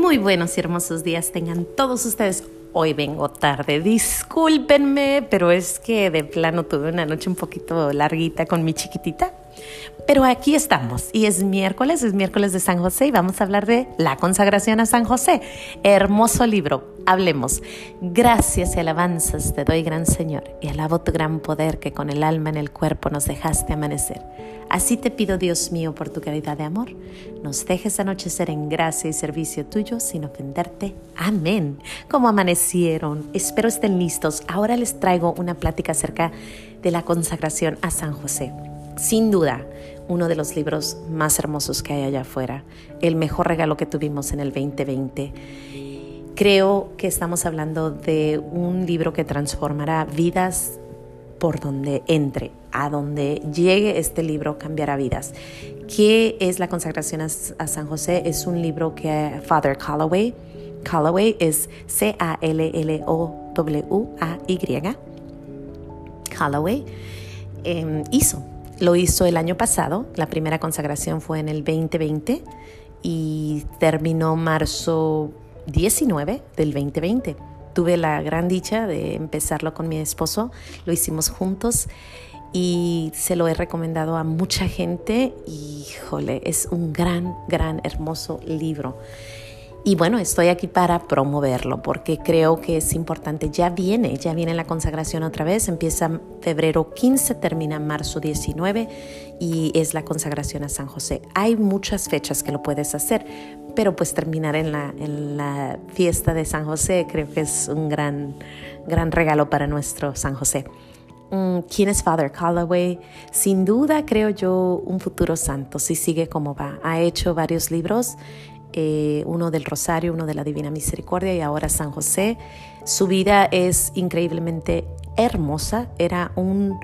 Muy buenos y hermosos días tengan todos ustedes. Hoy vengo tarde, discúlpenme, pero es que de plano tuve una noche un poquito larguita con mi chiquitita. Pero aquí estamos y es miércoles, es miércoles de San José y vamos a hablar de la consagración a San José. Hermoso libro, hablemos. Gracias y alabanzas te doy, gran Señor, y alabo tu gran poder que con el alma en el cuerpo nos dejaste amanecer. Así te pido, Dios mío, por tu caridad de amor, nos dejes anochecer en gracia y servicio tuyo sin ofenderte. Amén. Como amanecieron, espero estén listos. Ahora les traigo una plática acerca de la consagración a San José. Sin duda, uno de los libros más hermosos que hay allá afuera, el mejor regalo que tuvimos en el 2020. Creo que estamos hablando de un libro que transformará vidas por donde entre, a donde llegue este libro cambiará vidas. ¿Qué es la consagración a, San José? Es un libro que Father Calloway, Calloway es C-A-L-L-O-W-A-Y, Calloway, em, hizo. Lo hizo el año pasado, la primera consagración fue en el 2020 y terminó marzo 19 del 2020 tuve la gran dicha de empezarlo con mi esposo, lo hicimos juntos y se lo he recomendado a mucha gente híjole, es un gran, gran, hermoso libro. Y bueno, estoy aquí para promoverlo porque creo que es importante. Ya viene, ya viene la consagración otra vez. Empieza febrero 15, termina marzo 19 y es la consagración a San José. Hay muchas fechas que lo puedes hacer, pero pues terminar en la, en la fiesta de San José creo que es un gran, gran regalo para nuestro San José. Mm, ¿Quién es Father Calloway? Sin duda creo yo un futuro santo, si sigue como va. Ha hecho varios libros eh, uno del Rosario, uno de la Divina Misericordia y ahora San José. Su vida es increíblemente hermosa. Era un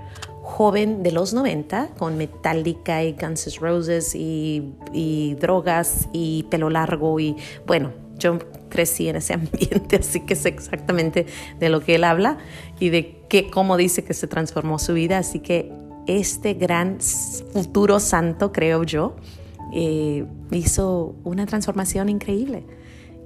joven de los 90 con Metallica y Guns N' Roses y, drogas y pelo largo y bueno, yo crecí en ese ambiente, así que sé exactamente de lo que él habla y de qué, cómo dice que se transformó su vida. Así que este gran futuro santo, creo yo, eh, hizo una transformación increíble,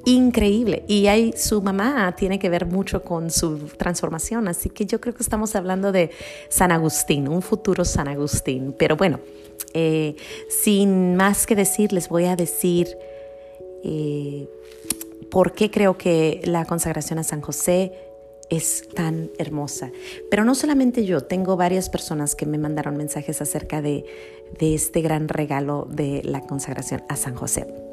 increíble. Y ahí su mamá tiene que ver mucho con su transformación, así que yo creo que estamos hablando de San Agustín, un futuro San Agustín. Pero bueno, eh, sin más que decir, les voy a decir eh, por qué creo que la consagración a San José es tan hermosa. Pero no solamente yo, tengo varias personas que me mandaron mensajes acerca de, este gran regalo de la consagración a San José.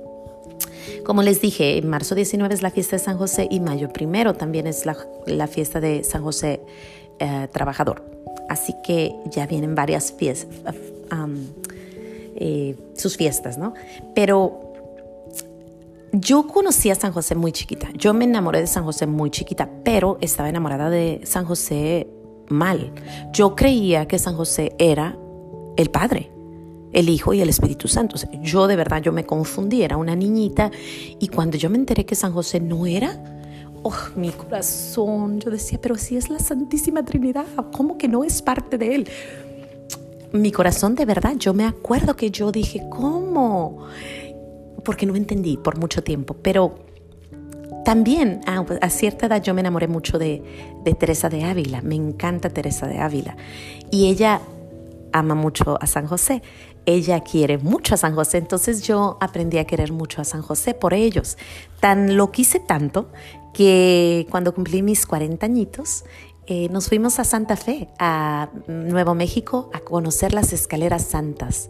Como les dije, marzo 19 es la fiesta de San José y mayo primero también es la, fiesta de San José eh, Trabajador. Así que ya vienen varias fiestas, eh, sus fiestas, ¿no? Pero yo conocí a San José muy chiquita. Yo me enamoré de San José muy chiquita, pero estaba enamorada de San José mal. Yo creía que San José era el Padre, el Hijo y el Espíritu Santo. yo de verdad, yo me confundí, era una niñita y cuando yo me enteré que San José no era, oh, mi corazón, yo decía, pero si es la Santísima Trinidad, ¿cómo que no es parte de él? Mi corazón de verdad, yo me acuerdo que yo dije, ¿cómo? porque no entendí por mucho tiempo, pero también a, cierta edad yo me enamoré mucho de, Teresa de Ávila, me encanta Teresa de Ávila y ella ama mucho a San José, ella quiere mucho a San José, entonces yo aprendí a querer mucho a San José por ellos. Tan lo quise tanto que cuando cumplí mis 40 añitos, eh, nos fuimos a Santa Fe, a Nuevo México, a conocer las escaleras santas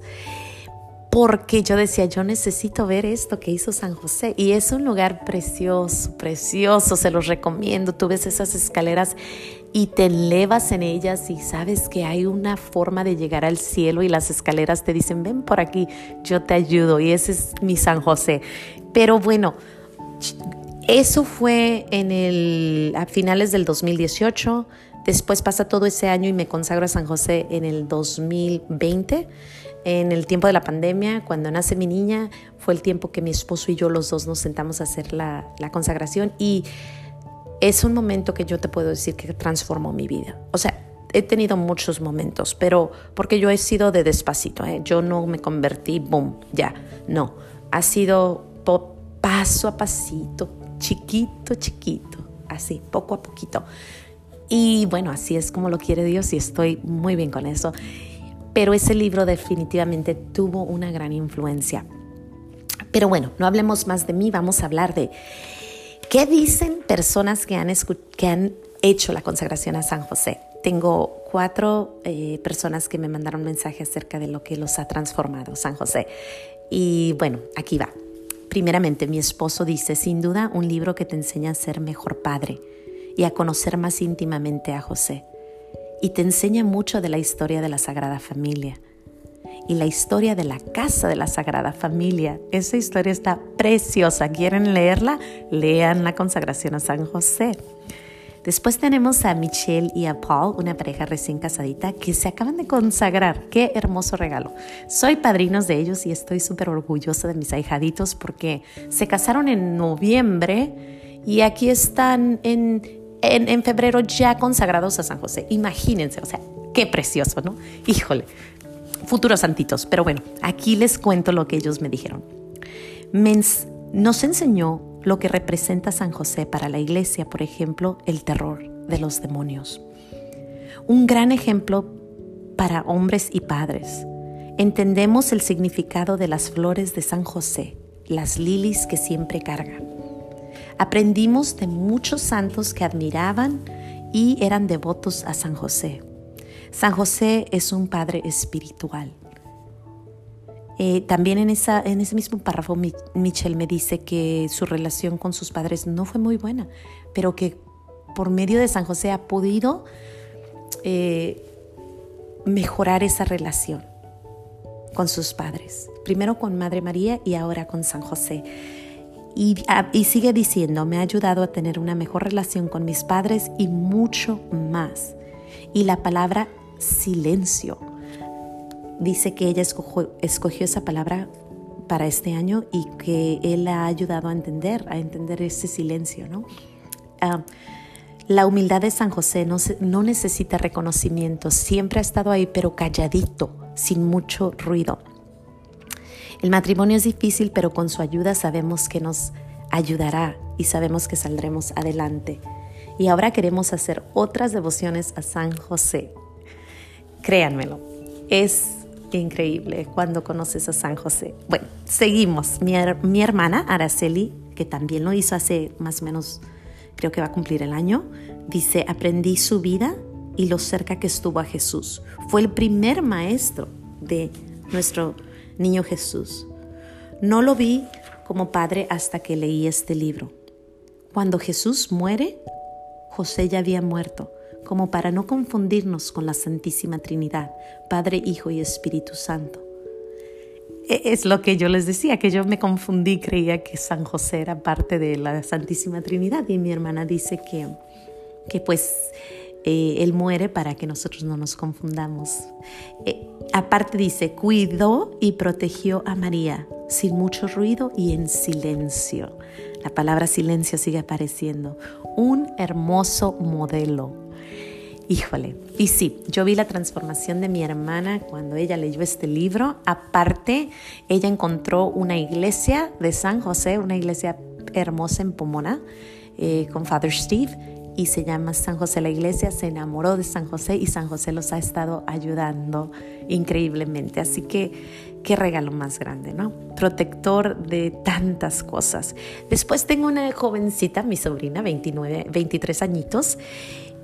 porque yo decía, yo necesito ver esto que hizo San José. Y es un lugar precioso, precioso, se los recomiendo. Tú ves esas escaleras y te elevas en ellas y sabes que hay una forma de llegar al cielo y las escaleras te dicen, ven por aquí, yo te ayudo. Y ese es mi San José. Pero bueno, eso fue en el, a finales del 2018. Después pasa todo ese año y me consagro a San José en el 2020 en el tiempo de la pandemia, cuando nace mi niña, fue el tiempo que mi esposo y yo los dos nos sentamos a hacer la, consagración y es un momento que yo te puedo decir que transformó mi vida. O sea, he tenido muchos momentos, pero porque yo he sido de despacito, ¿eh? yo no me convertí, boom, ya, no, ha sido paso a pasito, chiquito, chiquito, así, poco a poquito. Y bueno, así es como lo quiere Dios y estoy muy bien con eso. Pero ese libro definitivamente tuvo una gran influencia. Pero bueno, no hablemos más de mí, vamos a hablar de qué dicen personas que han, hecho la consagración a San José. Tengo cuatro eh, personas que me mandaron mensaje acerca de lo que los ha transformado San José. Y bueno, aquí va. Primeramente, mi esposo dice, sin duda, un libro que te enseña a ser mejor padre y a conocer más íntimamente a José. Y te enseña mucho de la historia de la Sagrada Familia y la historia de la casa de la Sagrada Familia. Esa historia está preciosa. ¿Quieren leerla? Lean la consagración a San José. Después tenemos a Michelle y a Paul, una pareja recién casadita que se acaban de consagrar. Qué hermoso regalo. Soy padrinos de ellos y estoy súper orgullosa de mis ahijaditos porque se casaron en noviembre y aquí están en, en, en febrero ya consagrados a San José. Imagínense, o sea, qué precioso, ¿no? Híjole, futuros santitos. Pero bueno, aquí les cuento lo que ellos me dijeron. nos enseñó lo que representa San José para la iglesia, por ejemplo, el terror de los demonios. Un gran ejemplo para hombres y padres. Entendemos el significado de las flores de San José, las lilis que siempre carga. Aprendimos de muchos santos que admiraban y eran devotos a San José. San José es un padre espiritual. Eh, también en, ese mismo párrafo Michelle me dice que su relación con sus padres no fue muy buena, pero que por medio de San José ha podido eh, mejorar esa relación con sus padres. Primero con Madre María y ahora con San José. Y, sigue diciendo, me ha ayudado a tener una mejor relación con mis padres y mucho más. Y la palabra silencio dice que ella escogió, esa palabra para este año y que él la ha ayudado a entender, a entender ese silencio, ¿no? Ah, la humildad de San José no, no necesita reconocimiento, siempre ha estado ahí, pero calladito, sin mucho ruido. El matrimonio es difícil, pero con su ayuda sabemos que nos ayudará y sabemos que saldremos adelante. Y ahora queremos hacer otras devociones a San José. Créanmelo, es increíble cuando conoces a San José. Bueno, seguimos. Mi, hermana Araceli, que también lo hizo hace más o menos, creo que va a cumplir el año, dice, aprendí su vida y lo cerca que estuvo a Jesús. Fue el primer maestro de nuestro niño Jesús. No lo vi como padre hasta que leí este libro. Cuando Jesús muere, José ya había muerto como para no confundirnos con la Santísima Trinidad, Padre, Hijo y Espíritu Santo. E, es lo que yo les decía, que yo me confundí, creía que San José era parte de la Santísima Trinidad y mi hermana dice que, que pues eh, Él muere para que nosotros no nos confundamos. Eh, aparte dice, cuidó y protegió a María sin mucho ruido y en silencio. La palabra silencio sigue apareciendo. Un hermoso modelo Híjole, y sí, yo vi la transformación de mi hermana cuando ella leyó este libro. Aparte, ella encontró una iglesia de San José, una iglesia hermosa en Pomona, eh, con Father Steve, y se llama San José la iglesia. Se enamoró de San José y San José los ha estado ayudando increíblemente. Así que, qué regalo más grande, ¿no? Protector de tantas cosas. Después tengo una jovencita, mi sobrina, 29, 23 añitos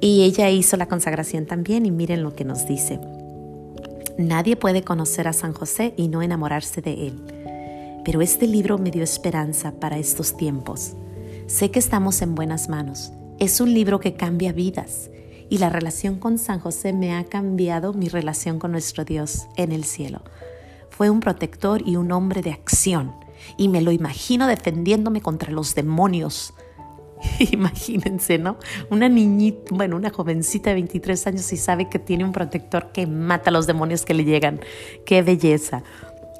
y ella hizo la consagración también y miren lo que nos dice. Nadie puede conocer a San José y no enamorarse de él. Pero este libro me dio esperanza para estos tiempos. Sé que estamos en buenas manos. Es un libro que cambia vidas y la relación con San José me ha cambiado mi relación con nuestro Dios en el cielo. Fue un protector y un hombre de acción y me lo imagino defendiéndome contra los demonios, Imagínense, ¿no? Una niñita, bueno, una jovencita de 23 años y sabe que tiene un protector que mata a los demonios que le llegan. Qué belleza.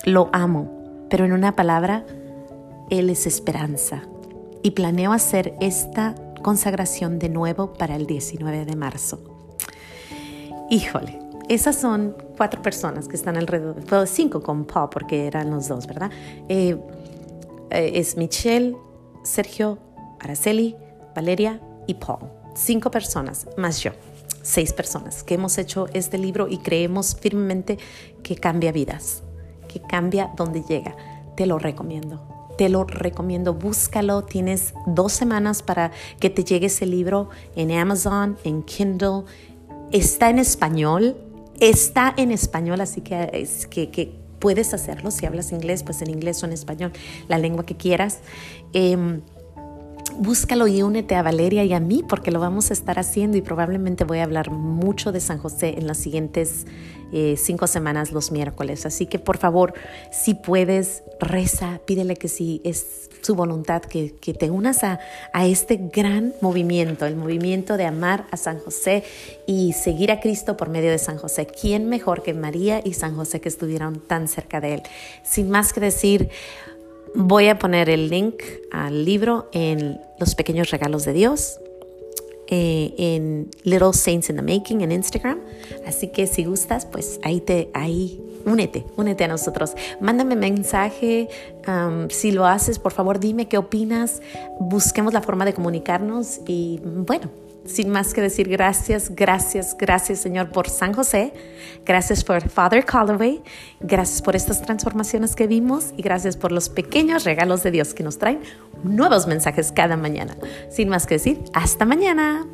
Lo amo, pero en una palabra, Él es esperanza. Y planeo hacer esta consagración de nuevo para el 19 de marzo. Híjole, esas son cuatro personas que están alrededor, cinco con Paul porque eran los dos, ¿verdad? Eh, eh, es Michelle, Sergio, Araceli, Valeria y Paul. Cinco personas, más yo. Seis personas que hemos hecho este libro y creemos firmemente que cambia vidas, que cambia donde llega. Te lo recomiendo te lo recomiendo, búscalo. Tienes dos semanas para que te llegue ese libro en Amazon, en Kindle. Está en español, está en español, así que, es que, que puedes hacerlo. Si hablas inglés, pues en inglés o en español, la lengua que quieras. Eh, búscalo y únete a Valeria y a mí porque lo vamos a estar haciendo y probablemente voy a hablar mucho de San José en las siguientes eh, cinco semanas los miércoles. Así que por favor, si puedes, reza, pídele que si es su voluntad, que, te unas a, a este gran movimiento, el movimiento de amar a San José y seguir a Cristo por medio de San José. ¿Quién mejor que María y San José que estuvieron tan cerca de él? Sin más que decir, Voy a poner el link al libro en Los Pequeños Regalos de Dios, eh, en Little Saints in the Making en Instagram. Así que si gustas, pues ahí te, ahí únete, únete a nosotros. Mándame mensaje. Um, si lo haces, por favor, dime qué opinas. Busquemos la forma de comunicarnos y bueno, sin más que decir gracias, gracias, gracias Señor por San José, gracias por Father Calloway, gracias por estas transformaciones que vimos y gracias por los pequeños regalos de Dios que nos traen nuevos mensajes cada mañana. Sin más que decir, hasta mañana.